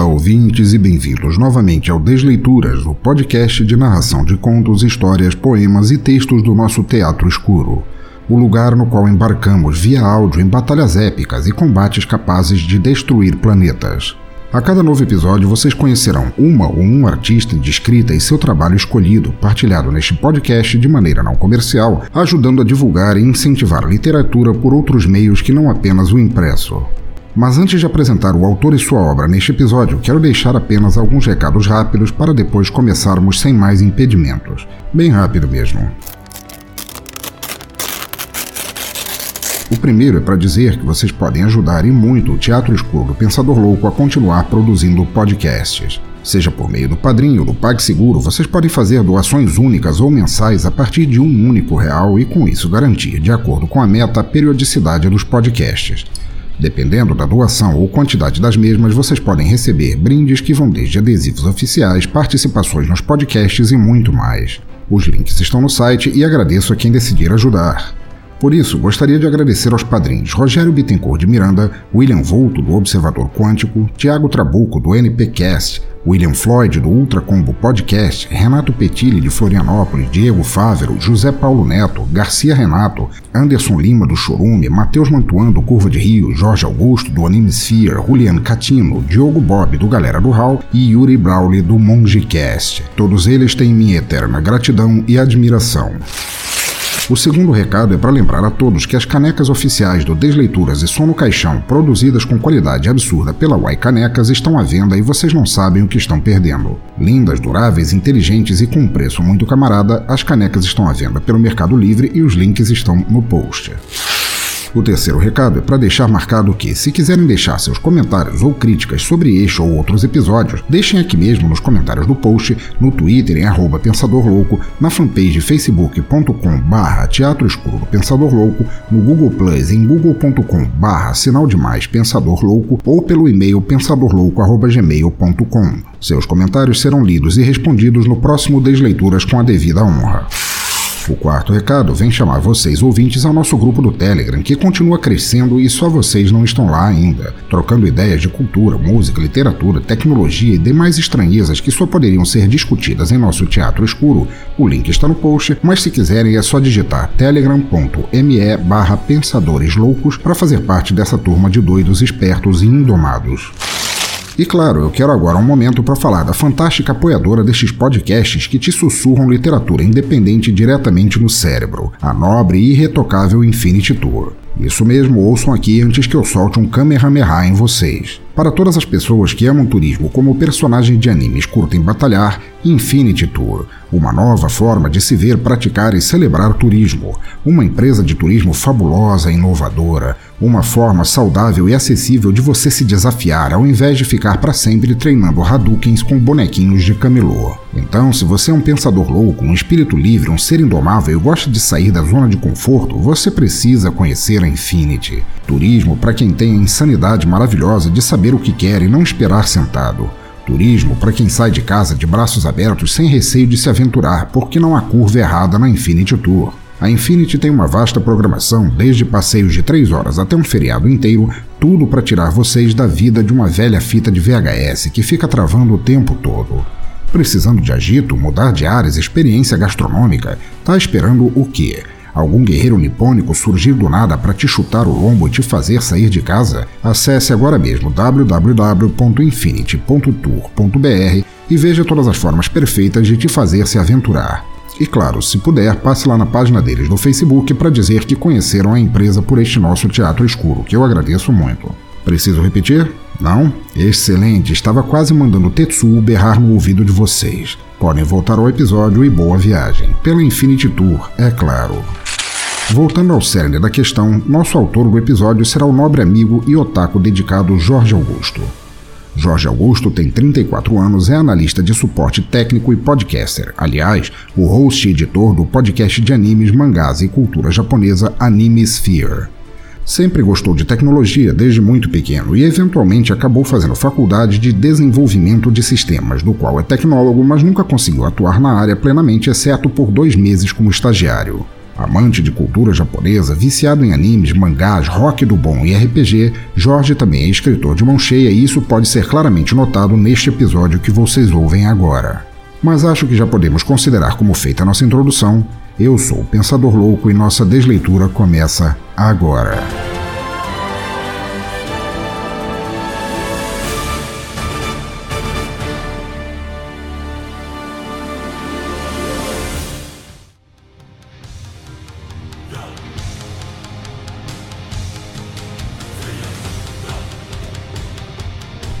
Olá, ouvintes, e bem-vindos novamente ao Desleituras, o podcast de narração de contos, histórias, poemas e textos do nosso teatro escuro. O lugar no qual embarcamos via áudio em batalhas épicas e combates capazes de destruir planetas. A cada novo episódio vocês conhecerão uma ou um artista de escrita e seu trabalho escolhido, partilhado neste podcast de maneira não comercial, ajudando a divulgar e incentivar literatura por outros meios que não apenas o impresso. Mas antes de apresentar o autor e sua obra neste episódio, quero deixar apenas alguns recados rápidos para depois começarmos sem mais impedimentos. Bem rápido mesmo. O primeiro é para dizer que vocês podem ajudar e muito o Teatro Escuro do Pensador Louco a continuar produzindo podcasts. Seja por meio do padrinho ou do PagSeguro, vocês podem fazer doações únicas ou mensais a partir de um único real e com isso garantir, de acordo com a meta, a periodicidade dos podcasts. Dependendo da doação ou quantidade das mesmas, vocês podem receber brindes que vão desde adesivos oficiais, participações nos podcasts e muito mais. Os links estão no site e agradeço a quem decidir ajudar. Por isso, gostaria de agradecer aos padrinhos Rogério Bittencourt de Miranda, William Volto, do Observador Quântico, Tiago Trabuco, do NPcast, William Floyd, do Ultra Combo Podcast, Renato Petilli, de Florianópolis, Diego Fávero, José Paulo Neto, Garcia Renato, Anderson Lima, do Chorume, Matheus Mantuan, do Curva de Rio, Jorge Augusto, do Animesphere, Julian Catino, Diogo Bob, do Galera do Hall e Yuri Brawley, do Mongecast. Todos eles têm minha eterna gratidão e admiração. O segundo recado é para lembrar a todos que as canecas oficiais do Desleituras e Som no Caixão, produzidas com qualidade absurda pela Y Canecas, estão à venda e vocês não sabem o que estão perdendo. Lindas, duráveis, inteligentes e com um preço muito camarada, as canecas estão à venda pelo Mercado Livre e os links estão no post. O terceiro recado é para deixar marcado que, se quiserem deixar seus comentários ou críticas sobre este ou outros episódios, deixem aqui mesmo nos comentários do post, no Twitter em arroba Pensador Louco, na fanpage facebook.com barra Teatro Escuro Pensador Louco, no Google Plus em google.com barra Sinal Demais Pensador Louco ou pelo e-mail pensadorlouco.gmail.com. Seus comentários serão lidos e respondidos no próximo Desleituras com a devida honra. O quarto recado vem chamar vocês ouvintes ao nosso grupo do Telegram, que continua crescendo e só vocês não estão lá ainda, trocando ideias de cultura, música, literatura, tecnologia e demais estranhezas que só poderiam ser discutidas em nosso teatro escuro. O link está no post, mas se quiserem é só digitar telegram.me barra pensadores loucos para fazer parte dessa turma de doidos espertos e indomados. E claro, eu quero agora um momento para falar da fantástica apoiadora destes podcasts que te sussurram literatura independente diretamente no cérebro, a nobre e irretocável Infinity Tour. Isso mesmo, ouçam aqui antes que eu solte um Kamehameha em vocês. Para todas as pessoas que amam turismo como personagens de animes curtem batalhar, Infinity Tour, uma nova forma de se ver, praticar e celebrar turismo. Uma empresa de turismo fabulosa e inovadora, uma forma saudável e acessível de você se desafiar ao invés de ficar para sempre treinando Hadoukens com bonequinhos de camelô. Então, se você é um pensador louco, um espírito livre, um ser indomável e gosta de sair da zona de conforto, você precisa conhecer Infinity. Turismo para quem tem a insanidade maravilhosa de saber o que quer e não esperar sentado. Turismo para quem sai de casa de braços abertos sem receio de se aventurar, porque não há curva errada na Infinity Tour. A Infinity tem uma vasta programação, desde passeios de 3 horas até um feriado inteiro, tudo para tirar vocês da vida de uma velha fita de VHS que fica travando o tempo todo. Precisando de agito, mudar de áreas, experiência gastronômica, tá esperando o quê? Algum guerreiro nipônico surgir do nada para te chutar o lombo e te fazer sair de casa? Acesse agora mesmo www.infinity.tour.br e veja todas as formas perfeitas de te fazer se aventurar. E claro, se puder, passe lá na página deles no Facebook para dizer que conheceram a empresa por este nosso teatro escuro, que eu agradeço muito. Preciso repetir? Não? Excelente, estava quase mandando Tetsuo berrar no ouvido de vocês. Podem voltar ao episódio e boa viagem. Pela Infinity Tour, é claro. Voltando ao cerne da questão, nosso autor do episódio será o nobre amigo e otaku dedicado Jorge Augusto. Jorge Augusto tem 34 anos, é analista de suporte técnico e podcaster. Aliás, o host e editor do podcast de animes, mangás e cultura japonesa Anime Sphere. Sempre gostou de tecnologia desde muito pequeno e eventualmente acabou fazendo faculdade de desenvolvimento de sistemas, do qual é tecnólogo, mas nunca conseguiu atuar na área plenamente, exceto por dois meses como estagiário. Amante de cultura japonesa, viciado em animes, mangás, rock do bom e RPG, Jorge também é escritor de mão cheia e isso pode ser claramente notado neste episódio que vocês ouvem agora. Mas acho que já podemos considerar como feita a nossa introdução. Eu sou o Pensador Louco e nossa desleitura começa agora.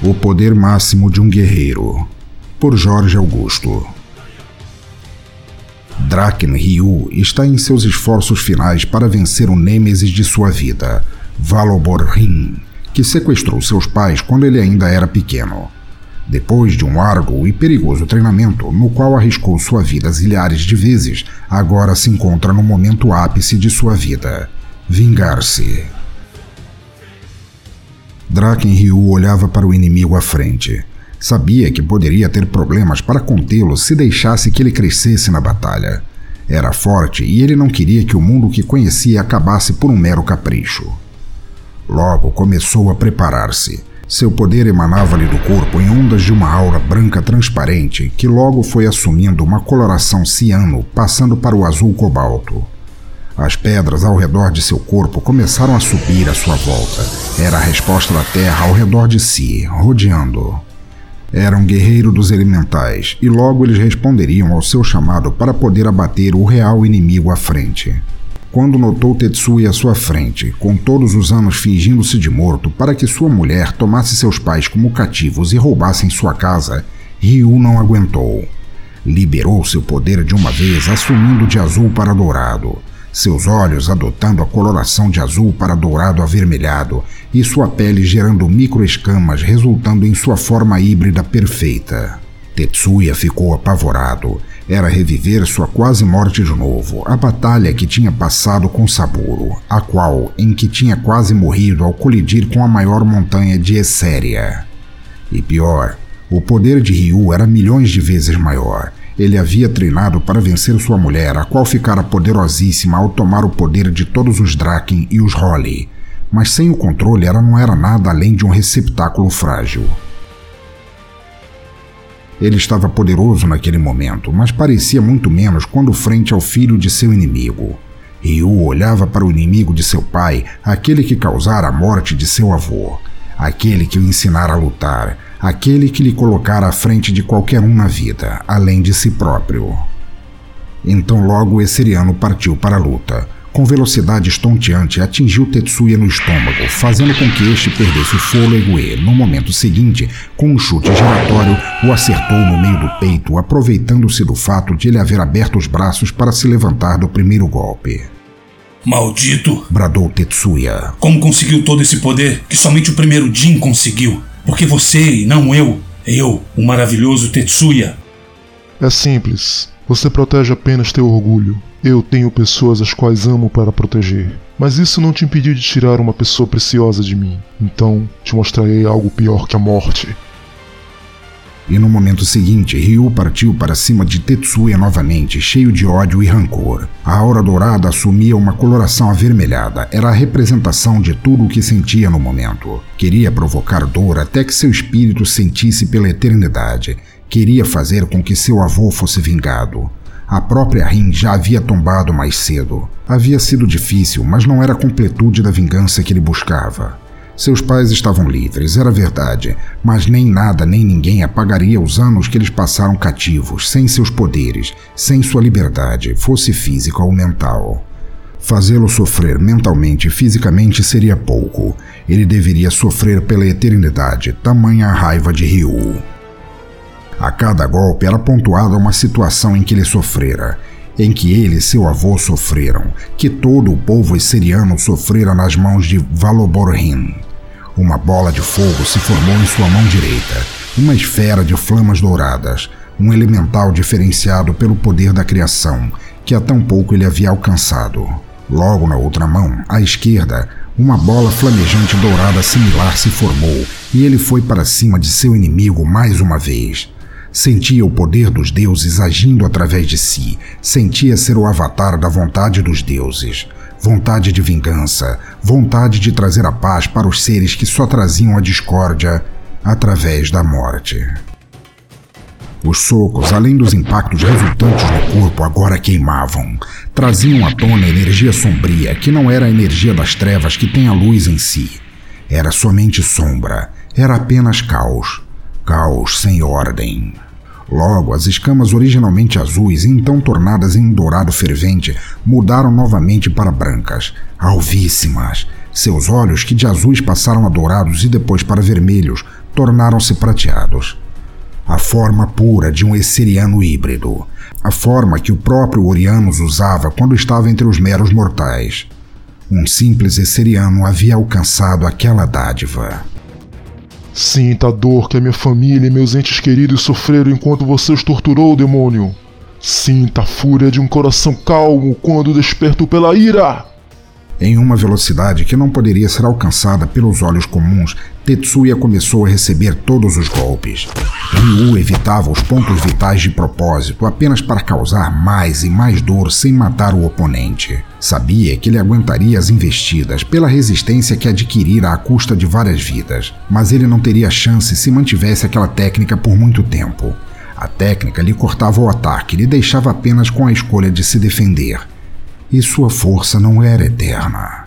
O Poder Máximo de um Guerreiro, por Jorge Augusto. Draken Ryu está em seus esforços finais para vencer o nêmesis de sua vida, Valobor Rin, que sequestrou seus pais quando ele ainda era pequeno. Depois de um árduo e perigoso treinamento, no qual arriscou sua vida zilhares de vezes, agora se encontra no momento ápice de sua vida: vingar-se. Draken Ryu olhava para o inimigo à frente. Sabia que poderia ter problemas para contê-lo se deixasse que ele crescesse na batalha. Era forte e ele não queria que o mundo que conhecia acabasse por um mero capricho. Logo começou a preparar-se. Seu poder emanava-lhe do corpo em ondas de uma aura branca transparente que logo foi assumindo uma coloração ciano, passando para o azul cobalto. As pedras ao redor de seu corpo começaram a subir à sua volta. Era a resposta da terra ao redor de si, rodeando. Era um guerreiro dos elementais, e logo eles responderiam ao seu chamado para poder abater o real inimigo à frente. Quando notou Tetsuya à sua frente, com todos os anos fingindo-se de morto para que sua mulher tomasse seus pais como cativos e roubassem sua casa, Ryu não aguentou. Liberou seu poder de uma vez, assumindo de azul para dourado seus olhos adotando a coloração de azul para dourado avermelhado e sua pele gerando microescamas, resultando em sua forma híbrida perfeita. Tetsuya ficou apavorado. Era reviver sua quase morte de novo, a batalha que tinha passado com Saburo, a qual em que tinha quase morrido ao colidir com a maior montanha de Esséria. E pior, o poder de Ryu era milhões de vezes maior, ele havia treinado para vencer sua mulher, a qual ficara poderosíssima ao tomar o poder de todos os Draken e os Holly. Mas sem o controle, ela não era nada além de um receptáculo frágil. Ele estava poderoso naquele momento, mas parecia muito menos quando frente ao filho de seu inimigo. Ryu olhava para o inimigo de seu pai, aquele que causara a morte de seu avô, aquele que o ensinara a lutar, aquele que lhe colocara à frente de qualquer um na vida, além de si próprio. Então logo o Esseriano partiu para a luta. Com velocidade estonteante, atingiu Tetsuya no estômago, fazendo com que este perdesse o fôlego e, no momento seguinte, com um chute giratório, o acertou no meio do peito, aproveitando-se do fato de ele haver aberto os braços para se levantar do primeiro golpe. Maldito! bradou Tetsuya. Como conseguiu todo esse poder que somente o primeiro Jin conseguiu? Porque você e não eu, eu, o maravilhoso Tetsuya. É simples. Você protege apenas teu orgulho. Eu tenho pessoas as quais amo para proteger. Mas isso não te impediu de tirar uma pessoa preciosa de mim. Então, te mostrarei algo pior que a morte e no momento seguinte Ryu partiu para cima de Tetsuya novamente, cheio de ódio e rancor. A aura dourada assumia uma coloração avermelhada, era a representação de tudo o que sentia no momento. Queria provocar dor até que seu espírito sentisse pela eternidade. Queria fazer com que seu avô fosse vingado. A própria Rin já havia tombado mais cedo. Havia sido difícil, mas não era a completude da vingança que ele buscava. Seus pais estavam livres, era verdade, mas nem nada nem ninguém apagaria os anos que eles passaram cativos, sem seus poderes, sem sua liberdade, fosse física ou mental. Fazê-lo sofrer mentalmente e fisicamente seria pouco. Ele deveria sofrer pela eternidade, tamanha a raiva de Ryu. A cada golpe era pontuada uma situação em que ele sofrera, em que ele e seu avô sofreram, que todo o povo esseriano sofrera nas mãos de Valoborhin. Uma bola de fogo se formou em sua mão direita, uma esfera de flamas douradas, um elemental diferenciado pelo poder da criação, que há tão pouco ele havia alcançado. Logo na outra mão, à esquerda, uma bola flamejante dourada similar se formou e ele foi para cima de seu inimigo mais uma vez. Sentia o poder dos deuses agindo através de si, sentia ser o avatar da vontade dos deuses. Vontade de vingança, vontade de trazer a paz para os seres que só traziam a discórdia através da morte. Os socos, além dos impactos resultantes no corpo, agora queimavam. Traziam à tona energia sombria, que não era a energia das trevas que tem a luz em si. Era somente sombra, era apenas caos. Caos sem ordem. Logo, as escamas originalmente azuis então tornadas em dourado fervente mudaram novamente para brancas, alvíssimas. Seus olhos, que de azuis passaram a dourados e depois para vermelhos, tornaram-se prateados a forma pura de um esseriano híbrido, a forma que o próprio Orianos usava quando estava entre os meros mortais. Um simples esseriano havia alcançado aquela dádiva. Sinta a dor que a minha família e meus entes queridos sofreram enquanto você os torturou, demônio. Sinta a fúria de um coração calmo quando desperto pela ira. Em uma velocidade que não poderia ser alcançada pelos olhos comuns, Tetsuya começou a receber todos os golpes. Ryu evitava os pontos vitais de propósito apenas para causar mais e mais dor sem matar o oponente. Sabia que ele aguentaria as investidas pela resistência que adquirira à custa de várias vidas, mas ele não teria chance se mantivesse aquela técnica por muito tempo. A técnica lhe cortava o ataque e lhe deixava apenas com a escolha de se defender e sua força não era eterna.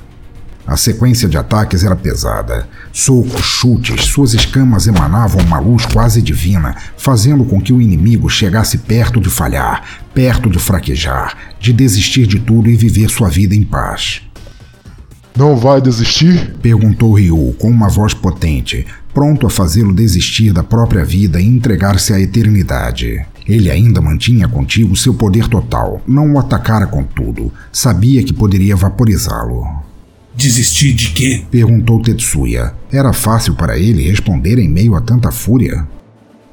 A sequência de ataques era pesada. Socos, chutes, suas escamas emanavam uma luz quase divina, fazendo com que o inimigo chegasse perto de falhar, perto de fraquejar, de desistir de tudo e viver sua vida em paz. Não vai desistir? perguntou Ryu com uma voz potente, pronto a fazê-lo desistir da própria vida e entregar-se à eternidade. Ele ainda mantinha contigo seu poder total, não o atacara com tudo. Sabia que poderia vaporizá-lo. Desistir de quê? Perguntou Tetsuya. Era fácil para ele responder em meio a tanta fúria.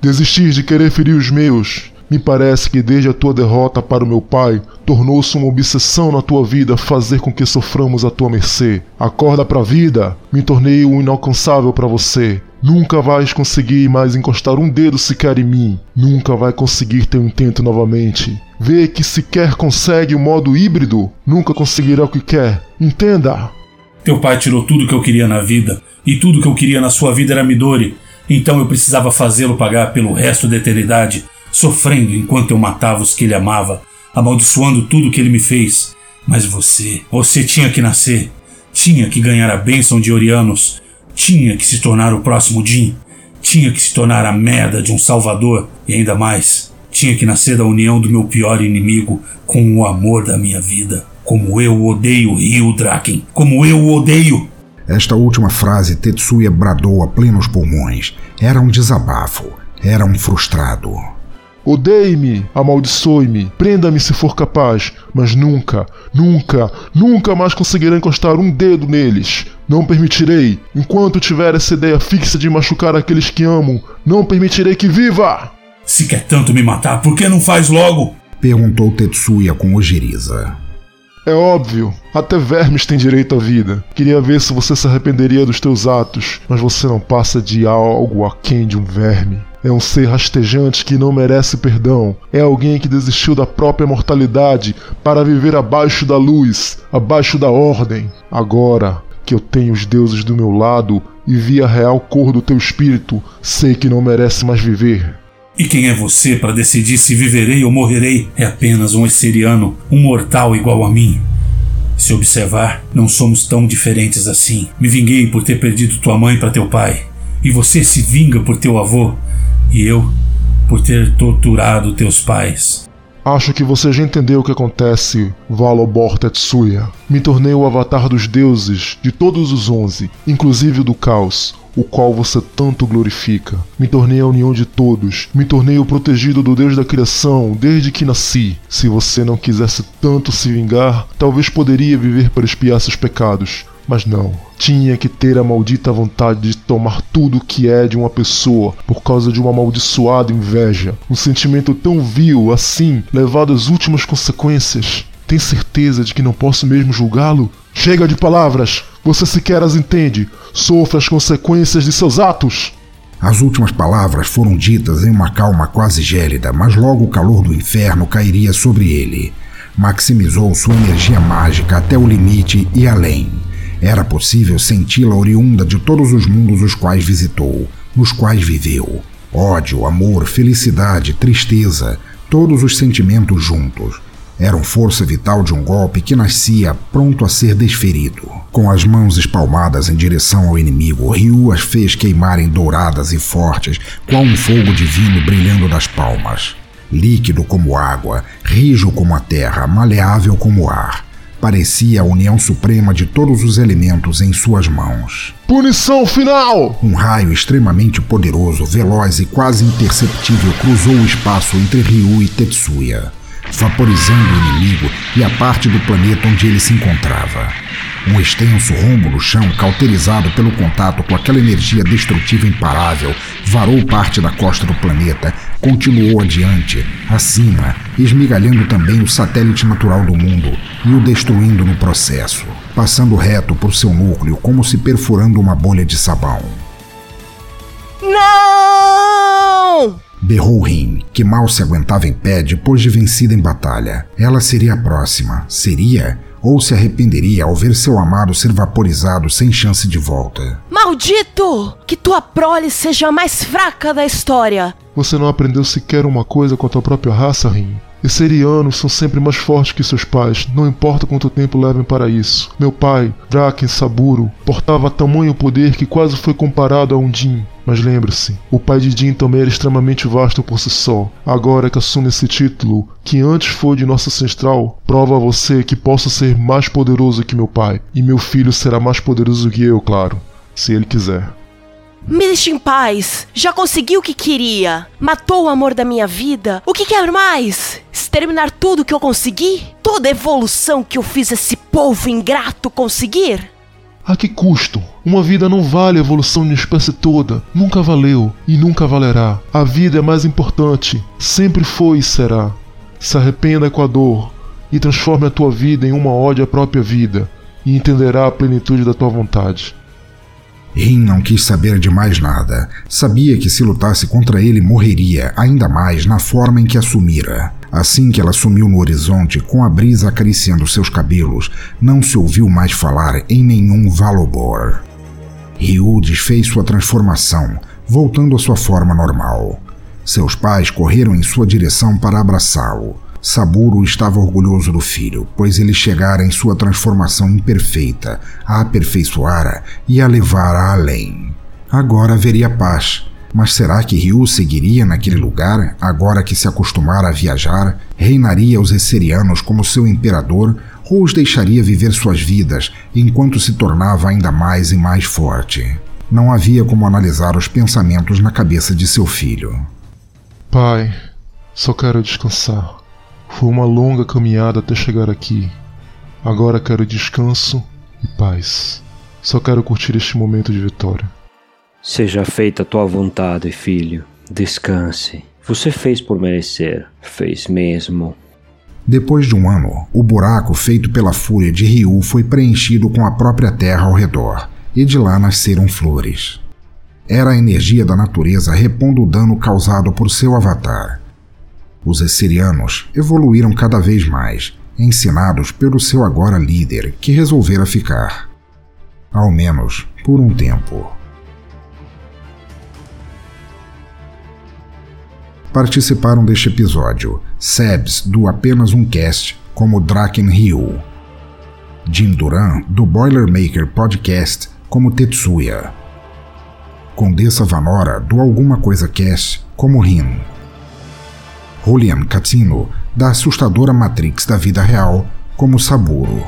Desistir de querer ferir os meus. Me parece que desde a tua derrota para o meu pai, tornou-se uma obsessão na tua vida fazer com que soframos à tua mercê. Acorda pra vida! Me tornei um inalcançável para você. Nunca vais conseguir mais encostar um dedo sequer em mim. Nunca vai conseguir ter um intento novamente. Vê que sequer consegue o modo híbrido, nunca conseguirá o que quer. Entenda! Teu pai tirou tudo que eu queria na vida, e tudo que eu queria na sua vida era Midori. Então eu precisava fazê-lo pagar pelo resto da eternidade, sofrendo enquanto eu matava os que ele amava, amaldiçoando tudo que ele me fez. Mas você, você tinha que nascer, tinha que ganhar a bênção de Orianos, tinha que se tornar o próximo Jin. Tinha que se tornar a merda de um salvador. E ainda mais, tinha que nascer da união do meu pior inimigo com o amor da minha vida. Como eu odeio Rio Draken. Como eu o odeio. Esta última frase Tetsuya bradou a plenos pulmões. Era um desabafo. Era um frustrado. Odeie-me, amaldiçoe-me, prenda-me se for capaz, mas nunca, nunca, nunca mais conseguirá encostar um dedo neles. Não permitirei, enquanto tiver essa ideia fixa de machucar aqueles que amo, não permitirei que viva! Se quer tanto me matar, por que não faz logo? Perguntou Tetsuya com ojeriza. É óbvio, até vermes têm direito à vida. Queria ver se você se arrependeria dos teus atos, mas você não passa de algo aquém de um verme. É um ser rastejante que não merece perdão. É alguém que desistiu da própria mortalidade para viver abaixo da luz, abaixo da ordem. Agora que eu tenho os deuses do meu lado e vi a real cor do teu espírito, sei que não merece mais viver. E quem é você para decidir se viverei ou morrerei? É apenas um esseriano, um mortal igual a mim. Se observar, não somos tão diferentes assim. Me vinguei por ter perdido tua mãe para teu pai. E você se vinga por teu avô e eu por ter torturado teus pais. Acho que você já entendeu o que acontece, Valobor Tetsuya. Me tornei o avatar dos deuses, de todos os onze, inclusive do caos, o qual você tanto glorifica. Me tornei a união de todos, me tornei o protegido do Deus da criação desde que nasci. Se você não quisesse tanto se vingar, talvez poderia viver para expiar seus pecados. Mas não, tinha que ter a maldita vontade de tomar tudo o que é de uma pessoa por causa de uma amaldiçoada inveja. Um sentimento tão vil assim, levado às últimas consequências. Tem certeza de que não posso mesmo julgá-lo? Chega de palavras! Você sequer as entende. Sofra as consequências de seus atos! As últimas palavras foram ditas em uma calma quase gélida, mas logo o calor do inferno cairia sobre ele. Maximizou sua energia mágica até o limite e além. Era possível senti-la oriunda de todos os mundos os quais visitou, nos quais viveu. Ódio, amor, felicidade, tristeza, todos os sentimentos juntos. Eram força vital de um golpe que nascia pronto a ser desferido. Com as mãos espalmadas em direção ao inimigo, Ryu as fez queimarem douradas e fortes, qual um fogo divino brilhando das palmas. Líquido como água, rijo como a terra, maleável como o ar. Parecia a união suprema de todos os elementos em suas mãos. Punição final! Um raio extremamente poderoso, veloz e quase imperceptível cruzou o espaço entre Ryu e Tetsuya vaporizando o inimigo e a parte do planeta onde ele se encontrava. Um extenso rombo no chão, cauterizado pelo contato com aquela energia destrutiva imparável, varou parte da costa do planeta, continuou adiante, acima, esmigalhando também o satélite natural do mundo e o destruindo no processo, passando reto por seu núcleo como se perfurando uma bolha de sabão. Não! Berrou Rin, que mal se aguentava em pé depois de vencida em batalha. Ela seria a próxima. Seria? Ou se arrependeria ao ver seu amado ser vaporizado sem chance de volta. Maldito! Que tua prole seja a mais fraca da história! Você não aprendeu sequer uma coisa com a tua própria raça, Rin? Esserianos são sempre mais fortes que seus pais, não importa quanto tempo levem para isso. Meu pai, Draken Saburo, portava tamanho poder que quase foi comparado a um Jin. Mas lembre-se, o pai de Jin também era extremamente vasto por si só. Agora que assume esse título, que antes foi de nosso ancestral, prova a você que posso ser mais poderoso que meu pai, e meu filho será mais poderoso que eu, claro, se ele quiser. Me deixe em paz. Já consegui o que queria. Matou o amor da minha vida. O que quer mais? Exterminar tudo que eu consegui? Toda evolução que eu fiz esse povo ingrato conseguir? A que custo? Uma vida não vale a evolução de uma espécie toda. Nunca valeu e nunca valerá. A vida é mais importante. Sempre foi e será. Se arrependa com a dor e transforme a tua vida em uma ode à própria vida e entenderá a plenitude da tua vontade. Rin não quis saber de mais nada. Sabia que se lutasse contra ele morreria, ainda mais na forma em que assumira. Assim que ela sumiu no horizonte, com a brisa acariciando seus cabelos, não se ouviu mais falar em nenhum Valobor. Ryu desfez sua transformação, voltando à sua forma normal. Seus pais correram em sua direção para abraçá-lo. Saburo estava orgulhoso do filho, pois ele chegara em sua transformação imperfeita, a aperfeiçoara e a levara além. Agora haveria paz. Mas será que Ryu seguiria naquele lugar, agora que se acostumara a viajar? Reinaria os Esserianos como seu imperador ou os deixaria viver suas vidas enquanto se tornava ainda mais e mais forte? Não havia como analisar os pensamentos na cabeça de seu filho. Pai, só quero descansar. Foi uma longa caminhada até chegar aqui. Agora quero descanso e paz. Só quero curtir este momento de vitória. Seja feita a tua vontade, filho. Descanse. Você fez por merecer. Fez mesmo. Depois de um ano, o buraco feito pela fúria de Ryu foi preenchido com a própria terra ao redor, e de lá nasceram flores. Era a energia da natureza repondo o dano causado por seu avatar. Os Esserianos evoluíram cada vez mais, ensinados pelo seu agora líder, que resolvera ficar. Ao menos por um tempo. Participaram deste episódio Sebs, do Apenas Um Cast, como Draken Ryu. Jim Duran, do Boilermaker Podcast, como Tetsuya. Condessa Vanora, do Alguma Coisa Cast, como Rin. Julian Catino, da assustadora Matrix da vida real, como Saburo.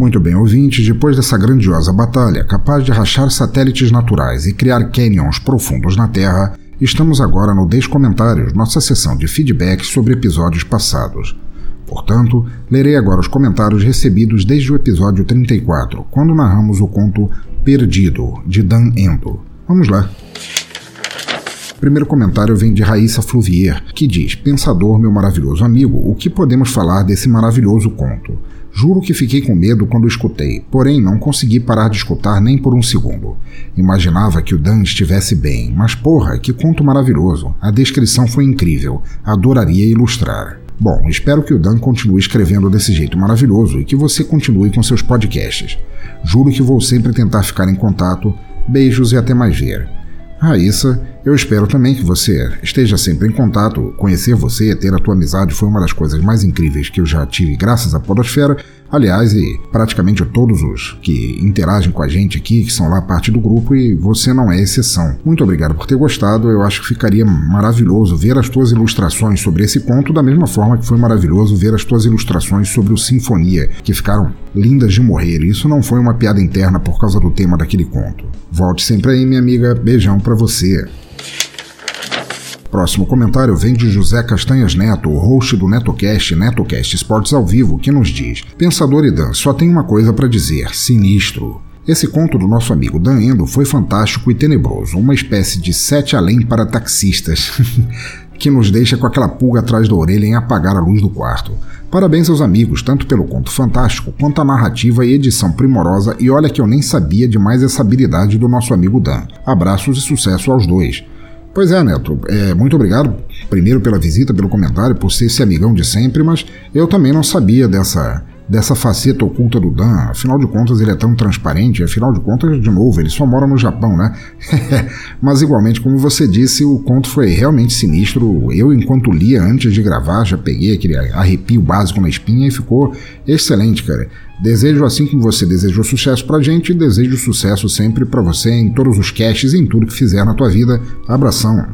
Muito bem, ouvintes, depois dessa grandiosa batalha, capaz de rachar satélites naturais e criar canyons profundos na Terra, estamos agora no Descomentários, nossa sessão de feedback sobre episódios passados. Portanto, lerei agora os comentários recebidos desde o episódio 34, quando narramos o conto Perdido, de Dan Endo. Vamos lá. O primeiro comentário vem de Raíssa Fluvier, que diz: Pensador, meu maravilhoso amigo, o que podemos falar desse maravilhoso conto? Juro que fiquei com medo quando escutei, porém não consegui parar de escutar nem por um segundo. Imaginava que o Dan estivesse bem, mas porra, que conto maravilhoso. A descrição foi incrível. Adoraria ilustrar. Bom, espero que o Dan continue escrevendo desse jeito maravilhoso e que você continue com seus podcasts. Juro que vou sempre tentar ficar em contato. Beijos e até mais ver. Raíssa, eu espero também que você esteja sempre em contato. Conhecer você, ter a tua amizade foi uma das coisas mais incríveis que eu já tive graças à Podosfera. Aliás, e praticamente todos os que interagem com a gente aqui, que são lá parte do grupo, e você não é exceção. Muito obrigado por ter gostado. Eu acho que ficaria maravilhoso ver as tuas ilustrações sobre esse conto, da mesma forma que foi maravilhoso ver as tuas ilustrações sobre o Sinfonia, que ficaram lindas de morrer. Isso não foi uma piada interna por causa do tema daquele conto. Volte sempre aí, minha amiga. Beijão para você. Próximo comentário vem de José Castanhas Neto, host do NetoCast, NetoCast Esportes ao Vivo, que nos diz: Pensador e Dan, só tem uma coisa para dizer: sinistro. Esse conto do nosso amigo Dan Endo foi fantástico e tenebroso, uma espécie de sete além para taxistas, que nos deixa com aquela pulga atrás da orelha em apagar a luz do quarto. Parabéns aos amigos, tanto pelo conto fantástico quanto a narrativa e edição primorosa, e olha que eu nem sabia de mais essa habilidade do nosso amigo Dan. Abraços e sucesso aos dois. Pois é, Neto. É, muito obrigado, primeiro pela visita, pelo comentário, por ser esse amigão de sempre, mas eu também não sabia dessa dessa faceta oculta do Dan. Afinal de contas, ele é tão transparente. Afinal de contas, de novo, ele só mora no Japão, né? Mas igualmente, como você disse, o conto foi realmente sinistro. Eu, enquanto lia antes de gravar, já peguei aquele arrepio básico na espinha e ficou excelente, cara. Desejo, assim como você desejou sucesso pra gente, desejo sucesso sempre para você em todos os caches e em tudo que fizer na tua vida. Abração.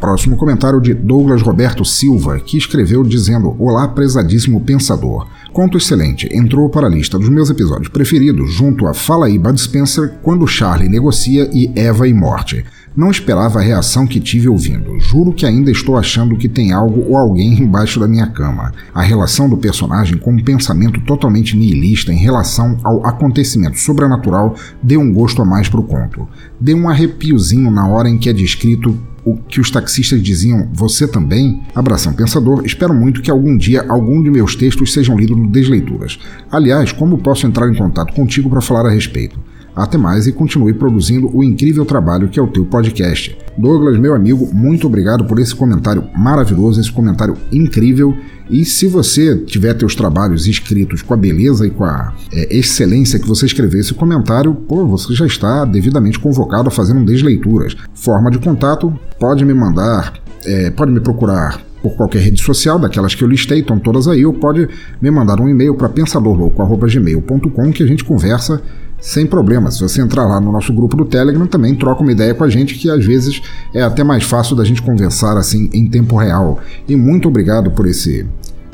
Próximo comentário de Douglas Roberto Silva, que escreveu dizendo: Olá, prezadíssimo pensador. Conto excelente, entrou para a lista dos meus episódios preferidos, junto a Fala aí Bud Spencer, quando Charlie negocia e Eva e Morte. Não esperava a reação que tive ouvindo. Juro que ainda estou achando que tem algo ou alguém embaixo da minha cama. A relação do personagem com um pensamento totalmente nihilista em relação ao acontecimento sobrenatural deu um gosto a mais pro conto. Deu um arrepiozinho na hora em que é descrito o que os taxistas diziam, você também? Abração pensador, espero muito que algum dia algum de meus textos sejam lidos no Desleituras. Aliás, como posso entrar em contato contigo para falar a respeito? Até mais e continue produzindo o incrível trabalho que é o teu podcast. Douglas, meu amigo, muito obrigado por esse comentário maravilhoso, esse comentário incrível. E se você tiver teus trabalhos escritos com a beleza e com a é, excelência que você escreveu esse comentário, pô, você já está devidamente convocado a fazer um desleituras. Forma de contato, pode me mandar, é, pode me procurar por qualquer rede social, daquelas que eu listei, estão todas aí, ou pode me mandar um e-mail para pensadorlouco.gmail.com que a gente conversa sem problema. Se você entrar lá no nosso grupo do Telegram, também troca uma ideia com a gente, que às vezes é até mais fácil da gente conversar assim em tempo real. E muito obrigado por esse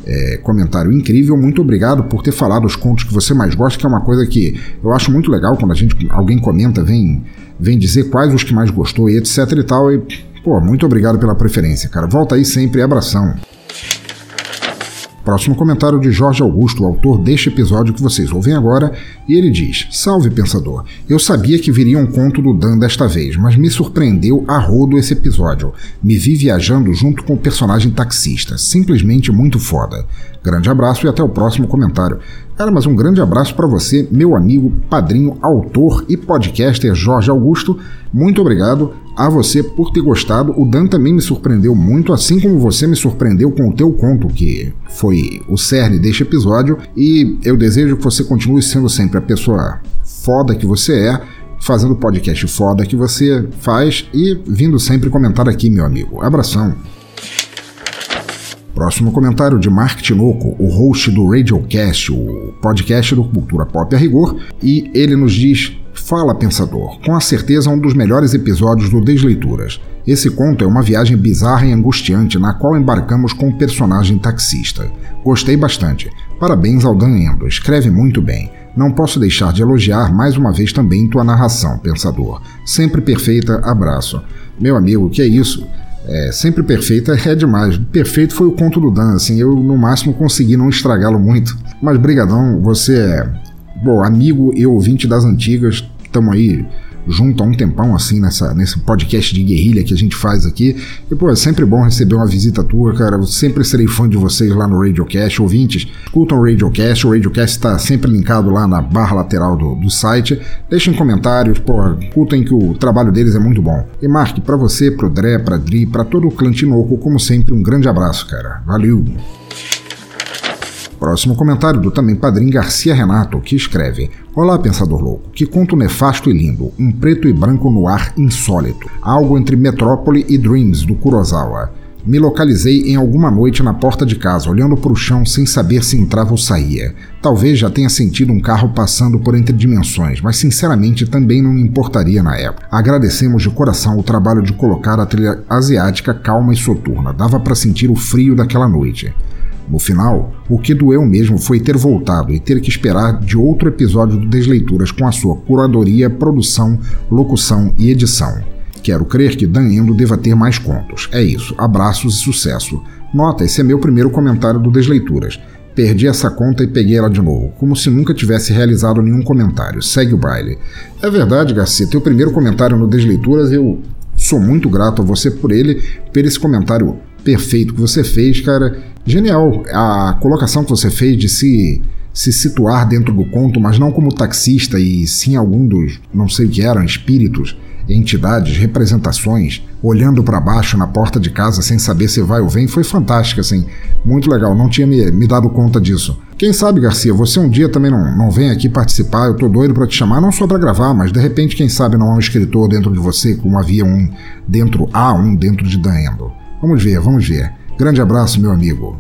é, comentário incrível. Muito obrigado por ter falado os contos que você mais gosta, que é uma coisa que eu acho muito legal quando a gente alguém comenta, vem, vem dizer quais os que mais gostou e etc e tal. E, pô, muito obrigado pela preferência, cara. Volta aí sempre, abração. Próximo comentário de Jorge Augusto, autor deste episódio que vocês ouvem agora, e ele diz: Salve pensador, eu sabia que viria um conto do Dan desta vez, mas me surpreendeu a rodo esse episódio. Me vi viajando junto com o personagem taxista, simplesmente muito foda. Grande abraço e até o próximo comentário. Cara, mas um grande abraço para você, meu amigo, padrinho, autor e podcaster Jorge Augusto. Muito obrigado a você por ter gostado. O Dan também me surpreendeu muito, assim como você me surpreendeu com o teu conto, que foi o cerne deste episódio. E eu desejo que você continue sendo sempre a pessoa foda que você é, fazendo o podcast foda que você faz e vindo sempre comentar aqui, meu amigo. Abração. Próximo comentário de Mark Tinoco, o host do Radiocast, o podcast do Cultura Pop a Rigor, e ele nos diz: Fala, pensador, com a certeza um dos melhores episódios do Desleituras. Esse conto é uma viagem bizarra e angustiante na qual embarcamos com o personagem taxista. Gostei bastante. Parabéns ao Dan Endo, escreve muito bem. Não posso deixar de elogiar mais uma vez também tua narração, pensador. Sempre perfeita, abraço. Meu amigo, que é isso? É, sempre perfeita é demais. Perfeito foi o conto do Dan, assim, eu no máximo consegui não estragá-lo muito. Mas brigadão, você é, bom, amigo e ouvinte das antigas, tamo aí junto há um tempão, assim, nessa, nesse podcast de guerrilha que a gente faz aqui. E, pô, é sempre bom receber uma visita tua, cara. Eu sempre serei fã de vocês lá no Radiocast. Ouvintes, escutam o Radiocast. O Radiocast está sempre linkado lá na barra lateral do, do site. Deixem comentários, pô, escutem que o trabalho deles é muito bom. E, Mark, para você, pro Dré, pra Dri, pra todo o clã Tinoco, como sempre, um grande abraço, cara. Valeu! Próximo comentário do também padrinho Garcia Renato, que escreve: Olá, pensador louco, que conto nefasto e lindo, um preto e branco no ar insólito, algo entre Metrópole e Dreams do Kurosawa. Me localizei em alguma noite na porta de casa, olhando para o chão sem saber se entrava ou saía. Talvez já tenha sentido um carro passando por entre dimensões, mas sinceramente também não me importaria na época. Agradecemos de coração o trabalho de colocar a trilha asiática calma e soturna. Dava para sentir o frio daquela noite. No final, o que doeu mesmo foi ter voltado e ter que esperar de outro episódio do Desleituras com a sua curadoria, produção, locução e edição. Quero crer que Dan Endo deva ter mais contos. É isso, abraços e sucesso. Nota, esse é meu primeiro comentário do Desleituras. Perdi essa conta e peguei ela de novo, como se nunca tivesse realizado nenhum comentário. Segue o baile. É verdade, Garcia, teu primeiro comentário no Desleituras, eu sou muito grato a você por ele, por esse comentário perfeito que você fez, cara. Genial. A colocação que você fez de se, se situar dentro do conto, mas não como taxista, e sim algum dos, não sei o que eram, espíritos, entidades, representações, olhando para baixo na porta de casa sem saber se vai ou vem, foi fantástico, assim. Muito legal, não tinha me, me dado conta disso. Quem sabe, Garcia, você um dia também não, não vem aqui participar, eu tô doido para te chamar, não só para gravar, mas de repente, quem sabe não há um escritor dentro de você, como havia um dentro, há um dentro de Danendo. Vamos ver, vamos ver. Grande abraço, meu amigo.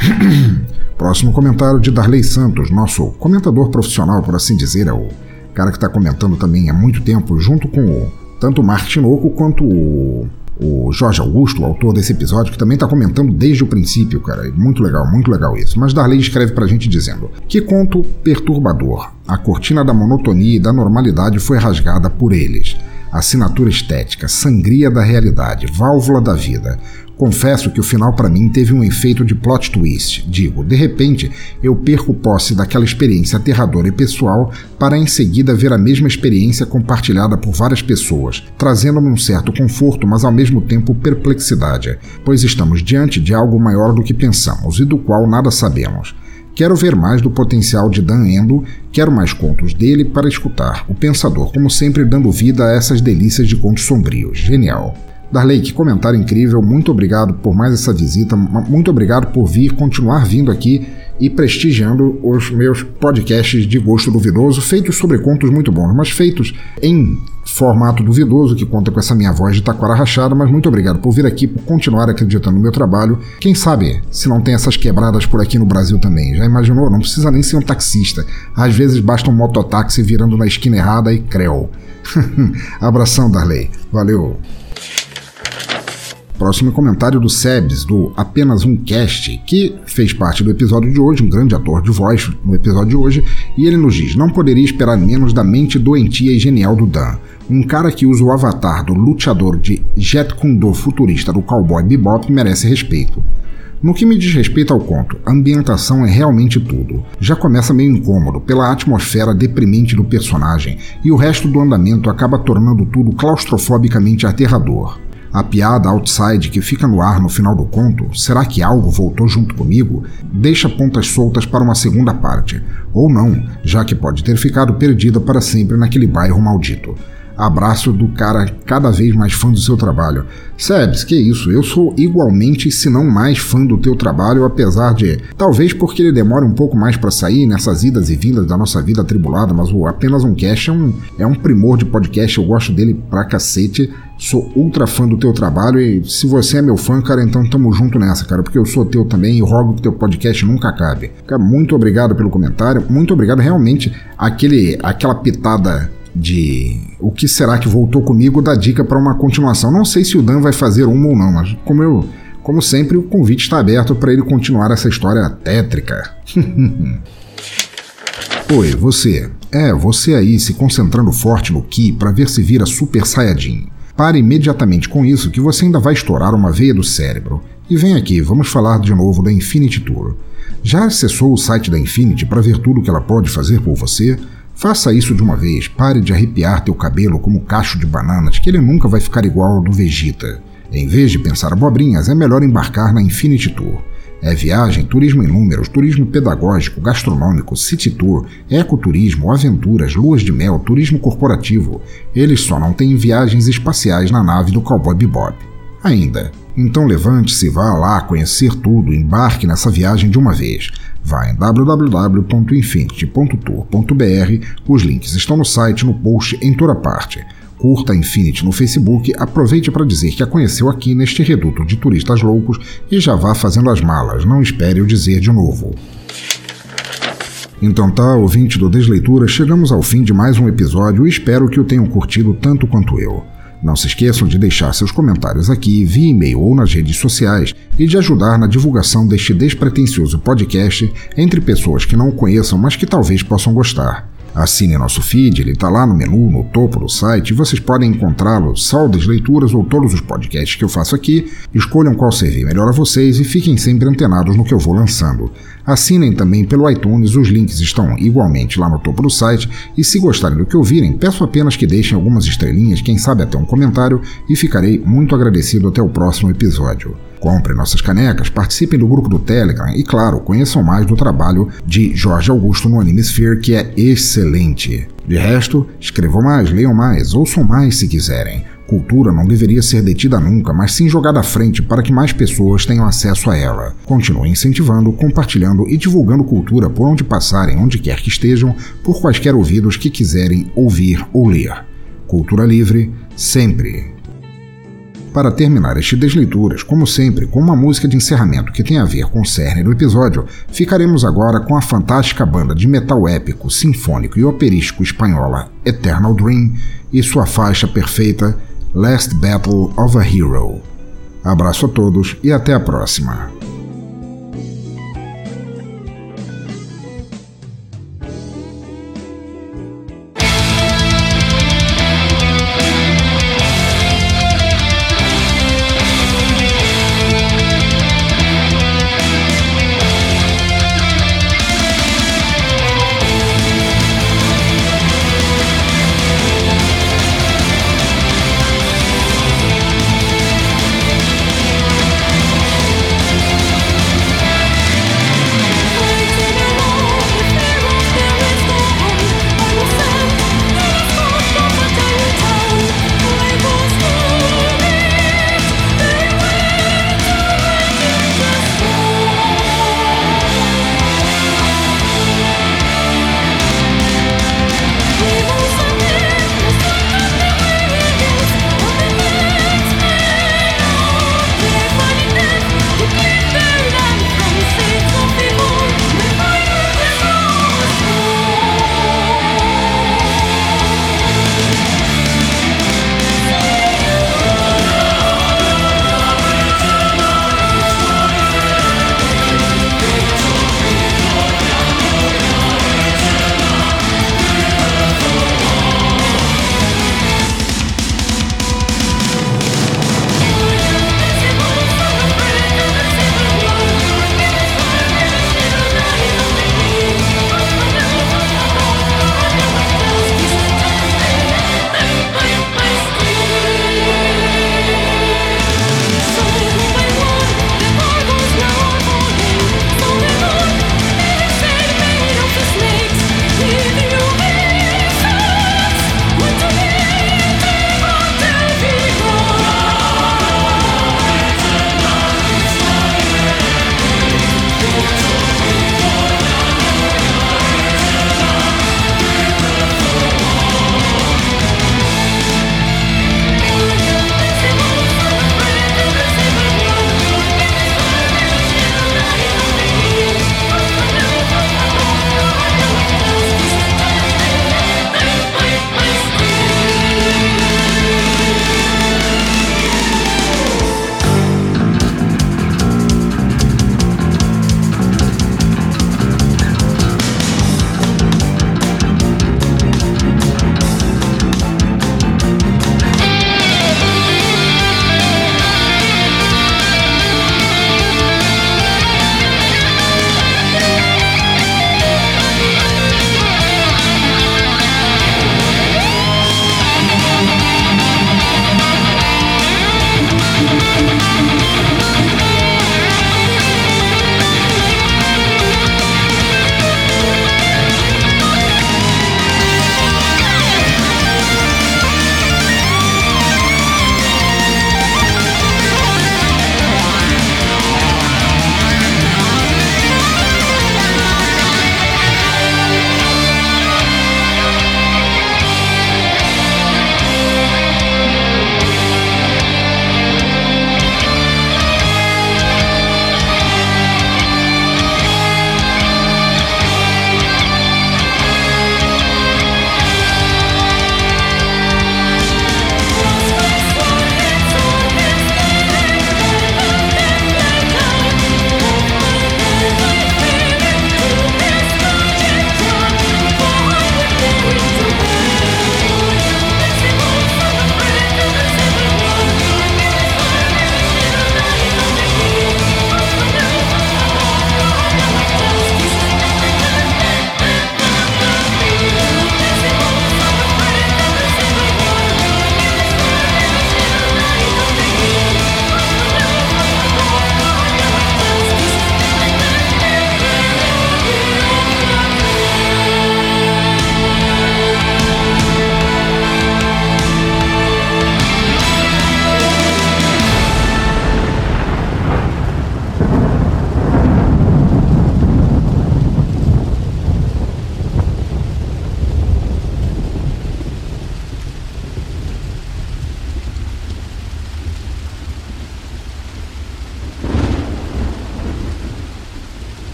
Próximo comentário de Darley Santos, nosso comentador profissional, por assim dizer, é o cara que está comentando também há muito tempo, junto com o, tanto o Mark Tinoco quanto o, o Jorge Augusto, o autor desse episódio, que também está comentando desde o princípio, cara. Muito legal, muito legal isso. Mas Darley escreve pra gente dizendo: Que conto perturbador. A cortina da monotonia e da normalidade foi rasgada por eles assinatura estética, sangria da realidade, válvula da vida. Confesso que o final para mim teve um efeito de plot twist. Digo, de repente eu perco posse daquela experiência aterradora e pessoal para em seguida ver a mesma experiência compartilhada por várias pessoas, trazendo-me um certo conforto, mas ao mesmo tempo perplexidade, pois estamos diante de algo maior do que pensamos e do qual nada sabemos. Quero ver mais do potencial de Dan Endo, quero mais contos dele para escutar. O pensador, como sempre, dando vida a essas delícias de contos sombrios. Genial. Darley, que comentário incrível. Muito obrigado por mais essa visita. Muito obrigado por vir, continuar vindo aqui e prestigiando os meus podcasts de gosto duvidoso, feitos sobre contos muito bons, mas feitos em formato duvidoso, que conta com essa minha voz de taquara rachada, mas muito obrigado por vir aqui, por continuar acreditando no meu trabalho. Quem sabe se não tem essas quebradas por aqui no Brasil também? Já imaginou? Não precisa nem ser um taxista. Às vezes basta um mototáxi virando na esquina errada e creu. Abração, Darley. Valeu. Próximo comentário do Sebes, do Apenas Um Cast, que fez parte do episódio de hoje, um grande ator de voz no episódio de hoje, e ele nos diz: Não poderia esperar menos da mente doentia e genial do Dan. Um cara que usa o avatar do luteador de Jet Kundo futurista do Cowboy Bebop merece respeito. No que me diz respeito ao conto, a ambientação é realmente tudo. Já começa meio incômodo pela atmosfera deprimente do personagem, e o resto do andamento acaba tornando tudo claustrofobicamente aterrador. A piada outside que fica no ar no final do conto, será que algo voltou junto comigo? Deixa pontas soltas para uma segunda parte. Ou não, já que pode ter ficado perdida para sempre naquele bairro maldito. Abraço do cara cada vez mais fã do seu trabalho. Sebs, que isso, eu sou igualmente, se não mais fã do teu trabalho, apesar de, talvez porque ele demore um pouco mais para sair nessas idas e vindas da nossa vida atribulada, mas o Apenas um Cast é um, é um primor de podcast, eu gosto dele pra cacete, sou ultra fã do teu trabalho e se você é meu fã, cara, então tamo junto nessa, cara, porque eu sou teu também e rogo que teu podcast nunca acabe. Cara, muito obrigado pelo comentário, muito obrigado realmente aquele aquela pitada de o que será que voltou comigo dá dica para uma continuação. Não sei se o Dan vai fazer uma ou não, mas como eu, como sempre, o convite está aberto para ele continuar essa história tétrica. Oi, você. É, você aí se concentrando forte no Ki para ver se vira Super Saiyajin. Pare imediatamente com isso que você ainda vai estourar uma veia do cérebro. E vem aqui, vamos falar de novo da Infinity Tour. Já acessou o site da Infinity para ver tudo o que ela pode fazer por você? Faça isso de uma vez, pare de arrepiar teu cabelo como cacho de bananas, que ele nunca vai ficar igual ao do Vegeta. Em vez de pensar abobrinhas, é melhor embarcar na Infinity Tour. É viagem, turismo em números, turismo pedagógico, gastronômico, city tour, ecoturismo, aventuras, luas de mel, turismo corporativo. Eles só não têm viagens espaciais na nave do Cowboy Bebop. Ainda. Então levante-se, vá lá conhecer tudo, embarque nessa viagem de uma vez. Vá em www.infinity.tour.br, os links estão no site, no post, em toda parte. Curta a Infinity no Facebook, aproveite para dizer que a conheceu aqui neste reduto de turistas loucos e já vá fazendo as malas, não espere eu dizer de novo. Então tá, ouvinte do Desleitura, chegamos ao fim de mais um episódio e espero que o tenham curtido tanto quanto eu. Não se esqueçam de deixar seus comentários aqui via e-mail ou nas redes sociais e de ajudar na divulgação deste despretensioso podcast entre pessoas que não o conheçam, mas que talvez possam gostar. Assine nosso feed, ele está lá no menu, no topo do site, vocês podem encontrá-lo, saldas, leituras ou todos os podcasts que eu faço aqui. Escolham qual servir melhor a vocês e fiquem sempre antenados no que eu vou lançando. Assinem também pelo iTunes, os links estão igualmente lá no topo do site, e se gostarem do que ouvirem, peço apenas que deixem algumas estrelinhas, quem sabe até um comentário, e ficarei muito agradecido até o próximo episódio. Comprem nossas canecas, participem do grupo do Telegram e, claro, conheçam mais do trabalho de Jorge Augusto no Animesphere, que é excelente. De resto, escrevam mais, leiam mais, ouçam mais se quiserem. Cultura não deveria ser detida nunca, mas sim jogada à frente para que mais pessoas tenham acesso a ela. Continue incentivando, compartilhando e divulgando cultura por onde passarem, onde quer que estejam, por quaisquer ouvidos que quiserem ouvir ou ler. Cultura livre, sempre. Para terminar este Desleituras, como sempre, com uma música de encerramento que tem a ver com o cerne do episódio, ficaremos agora com a fantástica banda de metal épico, sinfônico e operístico espanhola Eternal Dream e sua faixa perfeita Last Battle of a Hero. Abraço a todos e até a próxima.